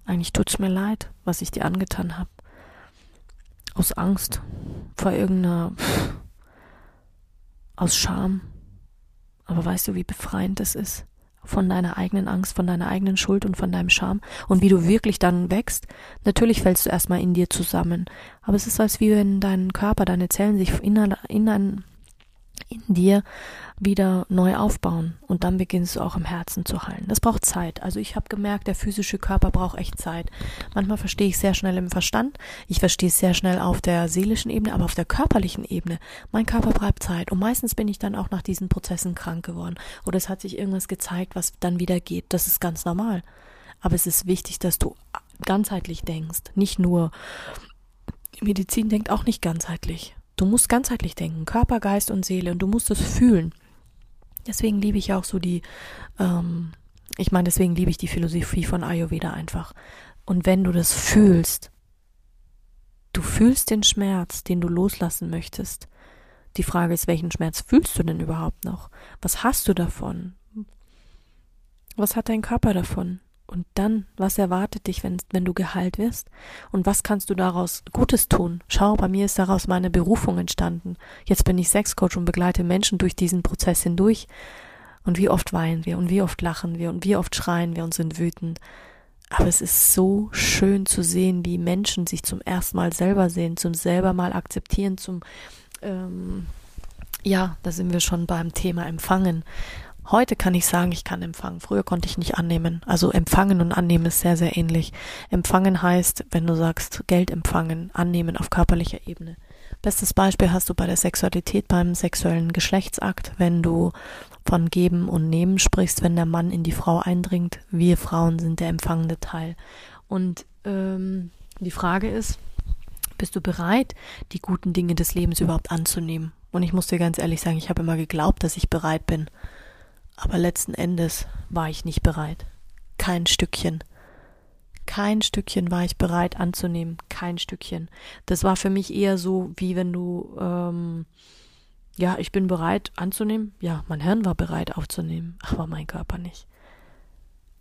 Eigentlich tut's mir leid, was ich dir angetan habe aus Angst vor irgendeiner, aus Scham. Aber weißt du, wie befreiend das ist? Von deiner eigenen Angst, von deiner eigenen Schuld und von deinem Scham. Und wie du wirklich dann wächst. Natürlich fällst du erstmal in dir zusammen. Aber es ist, als wie wenn dein Körper, deine Zellen sich in, in dir wieder neu aufbauen und dann beginnst du auch im Herzen zu heilen. Das braucht Zeit. Also ich habe gemerkt, der physische Körper braucht echt Zeit. Manchmal verstehe ich sehr schnell im Verstand, ich verstehe es sehr schnell auf der seelischen Ebene, aber auf der körperlichen Ebene, mein Körper braucht Zeit und meistens bin ich dann auch nach diesen Prozessen krank geworden oder es hat sich irgendwas gezeigt, was dann wieder geht. Das ist ganz normal. Aber es ist wichtig, dass du ganzheitlich denkst, nicht nur Medizin denkt auch nicht ganzheitlich. Du musst ganzheitlich denken, Körper, Geist und Seele und du musst es fühlen. Deswegen liebe ich auch so die, ähm, ich meine, deswegen liebe ich die Philosophie von Ayurveda einfach. Und wenn du das fühlst, du fühlst den Schmerz, den du loslassen möchtest. Die Frage ist, welchen Schmerz fühlst du denn überhaupt noch? Was hast du davon? Was hat dein Körper davon? Und dann, was erwartet dich, wenn, wenn du geheilt wirst? Und was kannst du daraus Gutes tun? Schau, bei mir ist daraus meine Berufung entstanden. Jetzt bin ich Sexcoach und begleite Menschen durch diesen Prozess hindurch. Und wie oft weinen wir und wie oft lachen wir und wie oft schreien wir und sind wütend. Aber es ist so schön zu sehen, wie Menschen sich zum ersten Mal selber sehen, zum selber mal akzeptieren, zum, ähm, ja, da sind wir schon beim Thema Empfangen. Heute kann ich sagen, ich kann empfangen. Früher konnte ich nicht annehmen. Also empfangen und annehmen ist sehr, sehr ähnlich. Empfangen heißt, wenn du sagst, Geld empfangen, annehmen auf körperlicher Ebene. Bestes Beispiel hast du bei der Sexualität, beim sexuellen Geschlechtsakt, wenn du von Geben und Nehmen sprichst, wenn der Mann in die Frau eindringt. Wir Frauen sind der empfangende Teil. Und ähm, die Frage ist, bist du bereit, die guten Dinge des Lebens überhaupt anzunehmen? Und ich muss dir ganz ehrlich sagen, ich habe immer geglaubt, dass ich bereit bin. Aber letzten Endes war ich nicht bereit. Kein Stückchen. Kein Stückchen war ich bereit anzunehmen. Kein Stückchen. Das war für mich eher so, wie wenn du, ähm, ja, ich bin bereit anzunehmen. Ja, mein Hirn war bereit aufzunehmen, aber mein Körper nicht.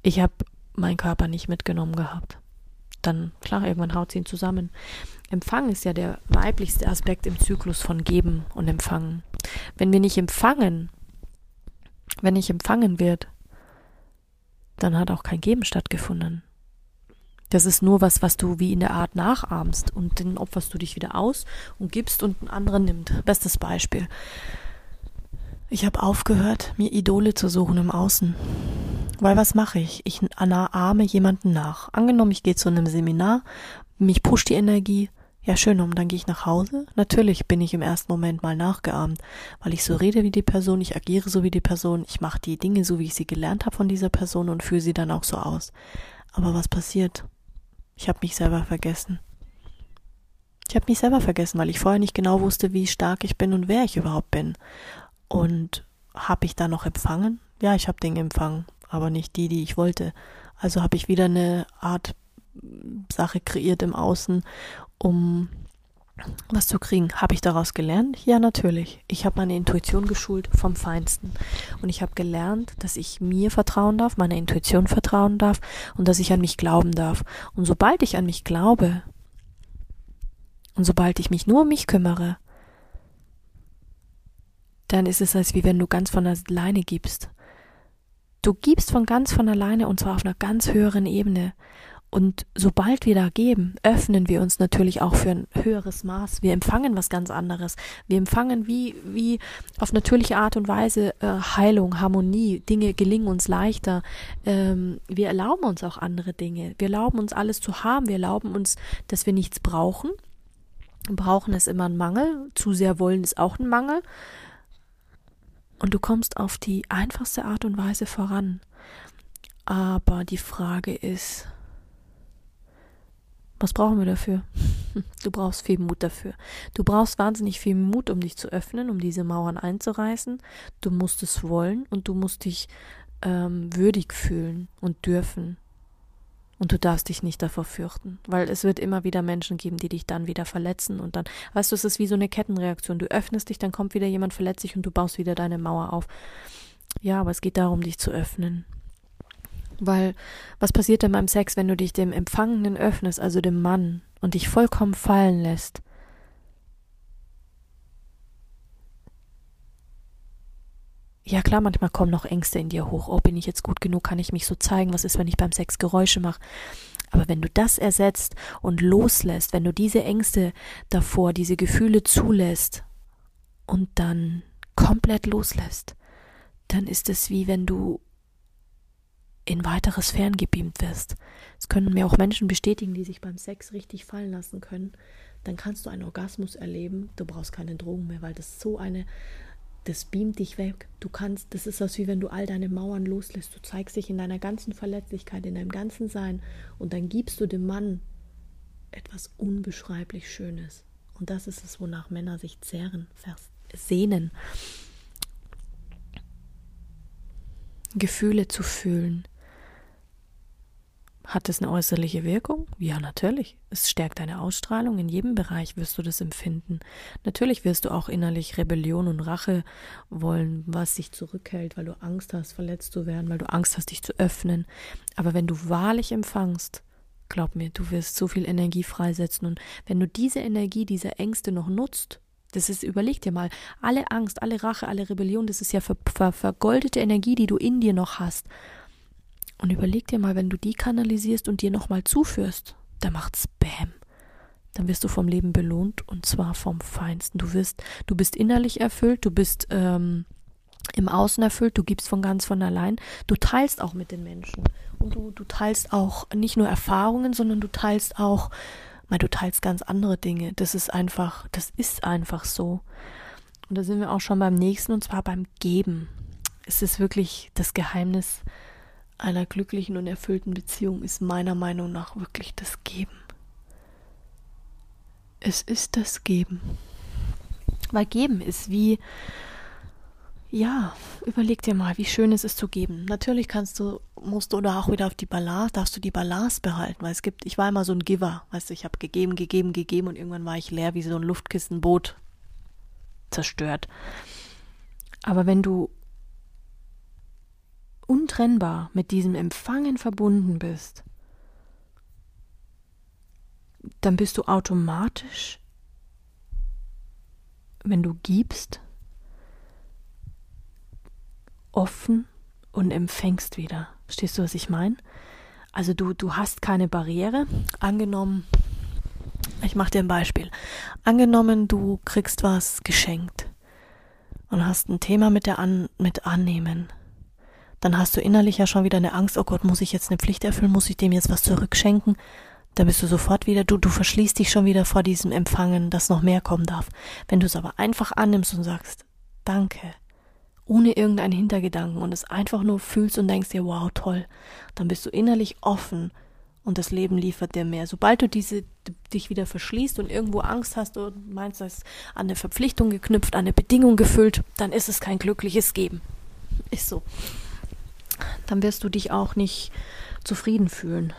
Ich habe meinen Körper nicht mitgenommen gehabt. Dann, klar, irgendwann haut sie ihn zusammen. Empfang ist ja der weiblichste Aspekt im Zyklus von Geben und Empfangen. Wenn wir nicht empfangen, wenn nicht empfangen wird, dann hat auch kein Geben stattgefunden. Das ist nur was, was du wie in der Art nachahmst und dann opferst du dich wieder aus und gibst und ein anderer nimmt. Bestes Beispiel. Ich habe aufgehört, mir Idole zu suchen im Außen. Weil was mache ich? Ich ahme jemanden nach. Angenommen, ich gehe zu einem Seminar, mich pusht die Energie. Ja, schön, und dann gehe ich nach Hause. Natürlich bin ich im ersten Moment mal nachgeahmt, weil ich so rede wie die Person, ich agiere so wie die Person, ich mache die Dinge so, wie ich sie gelernt habe von dieser Person und führe sie dann auch so aus. Aber was passiert? Ich habe mich selber vergessen. Ich habe mich selber vergessen, weil ich vorher nicht genau wusste, wie stark ich bin und wer ich überhaupt bin. Und habe ich da noch empfangen? Ja, ich habe Dinge empfangen, aber nicht die, die ich wollte. Also habe ich wieder eine Art Sache kreiert im Außen, um was zu kriegen. Habe ich daraus gelernt? Ja, natürlich. Ich habe meine Intuition geschult vom Feinsten. Und ich habe gelernt, dass ich mir vertrauen darf, meiner Intuition vertrauen darf und dass ich an mich glauben darf. Und sobald ich an mich glaube und sobald ich mich nur um mich kümmere, dann ist es, als wie wenn du ganz von alleine gibst. Du gibst von ganz von alleine und zwar auf einer ganz höheren Ebene. Und sobald wir da geben, öffnen wir uns natürlich auch für ein höheres Maß. Wir empfangen was ganz anderes. Wir empfangen wie, wie auf natürliche Art und Weise äh, Heilung, Harmonie. Dinge gelingen uns leichter. Ähm, wir erlauben uns auch andere Dinge. Wir erlauben uns alles zu haben. Wir erlauben uns, dass wir nichts brauchen. Brauchen ist immer ein Mangel. Zu sehr wollen ist auch ein Mangel. Und du kommst auf die einfachste Art und Weise voran. Aber die Frage ist, was brauchen wir dafür? [laughs] Du brauchst viel Mut dafür. Du brauchst wahnsinnig viel Mut, um dich zu öffnen, um diese Mauern einzureißen. Du musst es wollen und du musst dich ähm, würdig fühlen und dürfen. Und du darfst dich nicht davor fürchten, weil es wird immer wieder Menschen geben, die dich dann wieder verletzen und dann, weißt du, es ist wie so eine Kettenreaktion. Du öffnest dich, dann kommt wieder jemand, verletzt dich und du baust wieder deine Mauer auf. Ja, aber es geht darum, dich zu öffnen. Weil was passiert denn beim Sex, wenn du dich dem Empfangenen öffnest, also dem Mann, und dich vollkommen fallen lässt? Ja klar, manchmal kommen noch Ängste in dir hoch. Oh, bin ich jetzt gut genug? Kann ich mich so zeigen? Was ist, wenn ich beim Sex Geräusche mache? Aber wenn du das ersetzt und loslässt, wenn du diese Ängste davor, diese Gefühle zulässt und dann komplett loslässt, dann ist es wie wenn du in weitere Sphären gebeamt wirst. Es können mir auch Menschen bestätigen, die sich beim Sex richtig fallen lassen können. Dann kannst du einen Orgasmus erleben. Du brauchst keine Drogen mehr, weil das so eine, das beamt dich weg. Du kannst, das ist das wie wenn du all deine Mauern loslässt. Du zeigst dich in deiner ganzen Verletzlichkeit, in deinem ganzen Sein und dann gibst du dem Mann etwas unbeschreiblich Schönes. Und das ist es, wonach Männer sich zehren, sehnen. Gefühle zu fühlen, hat es eine äußerliche Wirkung? Ja, natürlich. Es stärkt deine Ausstrahlung. In jedem Bereich wirst du das empfinden. Natürlich wirst du auch innerlich Rebellion und Rache wollen, was dich zurückhält, weil du Angst hast, verletzt zu werden, weil du Angst hast, dich zu öffnen. Aber wenn du wahrlich empfangst, glaub mir, du wirst so viel Energie freisetzen. Und wenn du diese Energie, diese Ängste noch nutzt, das ist, überleg dir mal, alle Angst, alle Rache, alle Rebellion, das ist ja ver, ver, vergoldete Energie, die du in dir noch hast. Und überleg dir mal, wenn du die kanalisierst und dir nochmal zuführst, da macht's Bäm. Dann wirst du vom Leben belohnt und zwar vom Feinsten. Du wirst, du bist innerlich erfüllt, du bist ähm, im Außen erfüllt, du gibst von ganz von allein, du teilst auch mit den Menschen. Und du, du teilst auch nicht nur Erfahrungen, sondern du teilst auch, weil du teilst ganz andere Dinge. Das ist einfach, das ist einfach so. Und da sind wir auch schon beim nächsten und zwar beim Geben. Es ist wirklich das Geheimnis einer glücklichen und erfüllten Beziehung ist meiner Meinung nach wirklich das Geben. Es ist das Geben. Weil Geben ist wie, ja, überleg dir mal, wie schön es ist zu geben. Natürlich kannst du, musst du oder auch wieder auf die Balance, darfst du die Balance behalten, weil es gibt, ich war immer so ein Giver, weißt du, ich habe gegeben, gegeben, gegeben und irgendwann war ich leer wie so ein Luftkissenboot zerstört. Aber wenn du untrennbar mit diesem Empfangen verbunden bist, dann bist du automatisch, wenn du gibst, offen und empfängst wieder. Verstehst du, was ich meine? Also du, du hast keine Barriere. Angenommen, ich mache dir ein Beispiel. Angenommen, du kriegst was geschenkt und hast ein Thema mit der An mit annehmen. Dann hast du innerlich ja schon wieder eine Angst, oh Gott, muss ich jetzt eine Pflicht erfüllen, muss ich dem jetzt was zurückschenken? Da bist du sofort wieder, du, du verschließt dich schon wieder vor diesem Empfangen, dass noch mehr kommen darf. Wenn du es aber einfach annimmst und sagst, danke, ohne irgendeinen Hintergedanken und es einfach nur fühlst und denkst dir, wow, toll, dann bist du innerlich offen und das Leben liefert dir mehr. Sobald du diese dich wieder verschließt und irgendwo Angst hast und meinst, das ist an eine Verpflichtung geknüpft, an eine Bedingung gefüllt, dann ist es kein glückliches Geben. Ist so. Dann wirst du dich auch nicht zufrieden fühlen.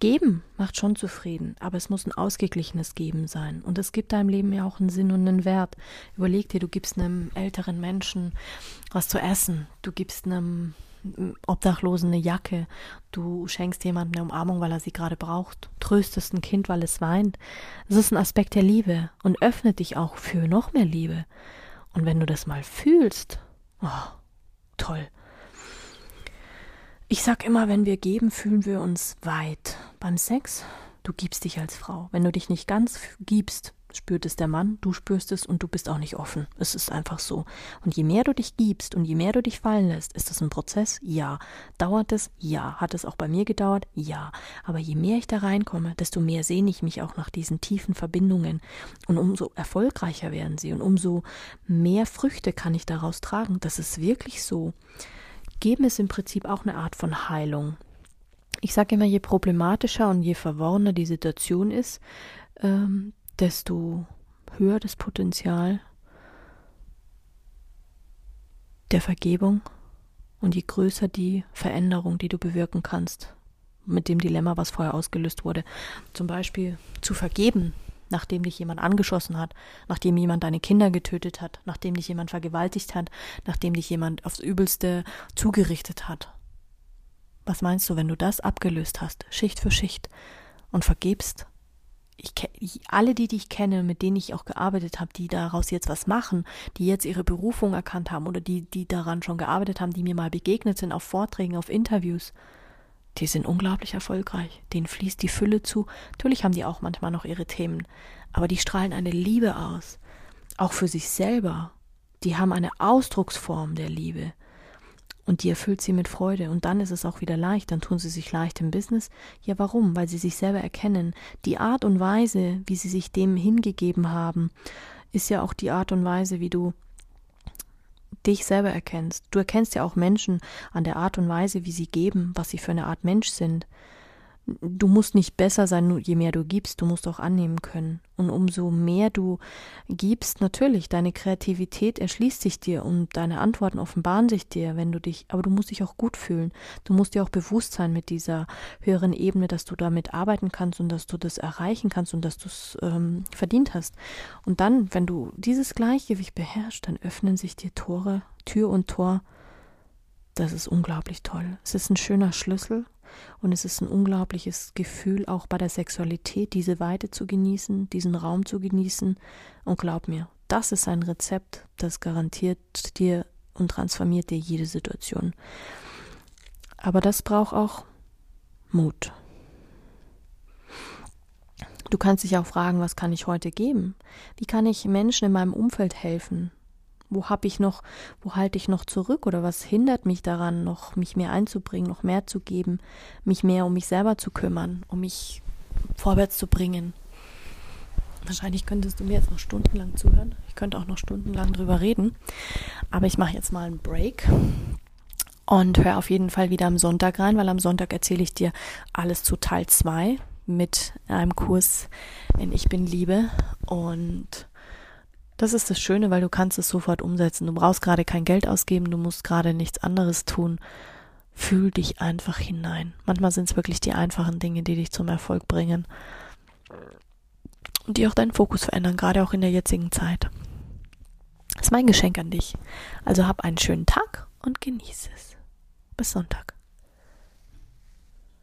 Geben macht schon zufrieden, aber es muss ein ausgeglichenes Geben sein. Und es gibt deinem Leben ja auch einen Sinn und einen Wert. Überleg dir, du gibst einem älteren Menschen was zu essen, du gibst einem Obdachlosen eine Jacke, du schenkst jemandem eine Umarmung, weil er sie gerade braucht, tröstest ein Kind, weil es weint. Das ist ein Aspekt der Liebe und öffnet dich auch für noch mehr Liebe. Und wenn du das mal fühlst, oh, toll. Ich sag immer, wenn wir geben, fühlen wir uns weit. Beim Sex, du gibst dich als Frau. Wenn du dich nicht ganz gibst, spürt es der Mann, du spürst es und du bist auch nicht offen. Es ist einfach so. Und je mehr du dich gibst und je mehr du dich fallen lässt, ist das ein Prozess? Ja. Dauert es? Ja. Hat es auch bei mir gedauert? Ja. Aber je mehr ich da reinkomme, desto mehr sehne ich mich auch nach diesen tiefen Verbindungen. Und umso erfolgreicher werden sie und umso mehr Früchte kann ich daraus tragen. Das ist wirklich so. Geben ist im Prinzip auch eine Art von Heilung. Ich sage immer, je problematischer und je verworrener die Situation ist, ähm, desto höher das Potenzial der Vergebung und je größer die Veränderung, die du bewirken kannst mit dem Dilemma, was vorher ausgelöst wurde. Zum Beispiel zu vergeben, nachdem dich jemand angeschossen hat, nachdem jemand deine Kinder getötet hat, nachdem dich jemand vergewaltigt hat, nachdem dich jemand aufs Übelste zugerichtet hat. Was meinst du, wenn du das abgelöst hast, Schicht für Schicht und vergebst? Ich, alle, die dich kenne, mit denen ich auch gearbeitet habe, die daraus jetzt was machen, die jetzt ihre Berufung erkannt haben oder die, die daran schon gearbeitet haben, die mir mal begegnet sind auf Vorträgen, auf Interviews, die sind unglaublich erfolgreich. Denen fließt die Fülle zu. Natürlich haben die auch manchmal noch ihre Themen, aber die strahlen eine Liebe aus. Auch für sich selber. Die haben eine Ausdrucksform der Liebe. Und die erfüllt sie mit Freude. Und dann ist es auch wieder leicht. Dann tun sie sich leicht im Business. Ja, warum? Weil sie sich selber erkennen. Die Art und Weise, wie sie sich dem hingegeben haben, ist ja auch die Art und Weise, wie du dich selber erkennst. Du erkennst ja auch Menschen an der Art und Weise, wie sie geben, was sie für eine Art Mensch sind du musst nicht besser sein, je mehr du gibst, du musst auch annehmen können. Und umso mehr du gibst, natürlich, deine Kreativität erschließt sich dir und deine Antworten offenbaren sich dir, wenn du dich, aber du musst dich auch gut fühlen. Du musst dir auch bewusst sein mit dieser höheren Ebene, dass du damit arbeiten kannst und dass du das erreichen kannst und dass du es ähm, verdient hast. Und dann, wenn du dieses Gleichgewicht beherrschst, dann öffnen sich dir Tore, Tür und Tor. Das ist unglaublich toll. Es ist ein schöner Schlüssel und es ist ein unglaubliches Gefühl, auch bei der Sexualität, diese Weite zu genießen, diesen Raum zu genießen. Und glaub mir, das ist ein Rezept, das garantiert dir und transformiert dir jede Situation. Aber das braucht auch Mut. Du kannst dich auch fragen, was kann ich heute geben? Wie kann ich Menschen in meinem Umfeld helfen? Wo habe ich noch, wo halte ich noch zurück oder was hindert mich daran, noch mich mehr einzubringen, noch mehr zu geben, mich mehr um mich selber zu kümmern, um mich vorwärts zu bringen? Wahrscheinlich könntest du mir jetzt noch stundenlang zuhören. Ich könnte auch noch stundenlang drüber reden. Aber ich mache jetzt mal einen Break und hör auf jeden Fall wieder am Sonntag rein, weil am Sonntag erzähle ich dir alles zu Teil 2 mit einem Kurs in Ich bin Liebe und das ist das Schöne, weil du kannst es sofort umsetzen. Du brauchst gerade kein Geld ausgeben, du musst gerade nichts anderes tun. Fühl dich einfach hinein. Manchmal sind es wirklich die einfachen Dinge, die dich zum Erfolg bringen und die auch deinen Fokus verändern, gerade auch in der jetzigen Zeit. Das ist mein Geschenk an dich. Also hab einen schönen Tag und genieße es. Bis Sonntag.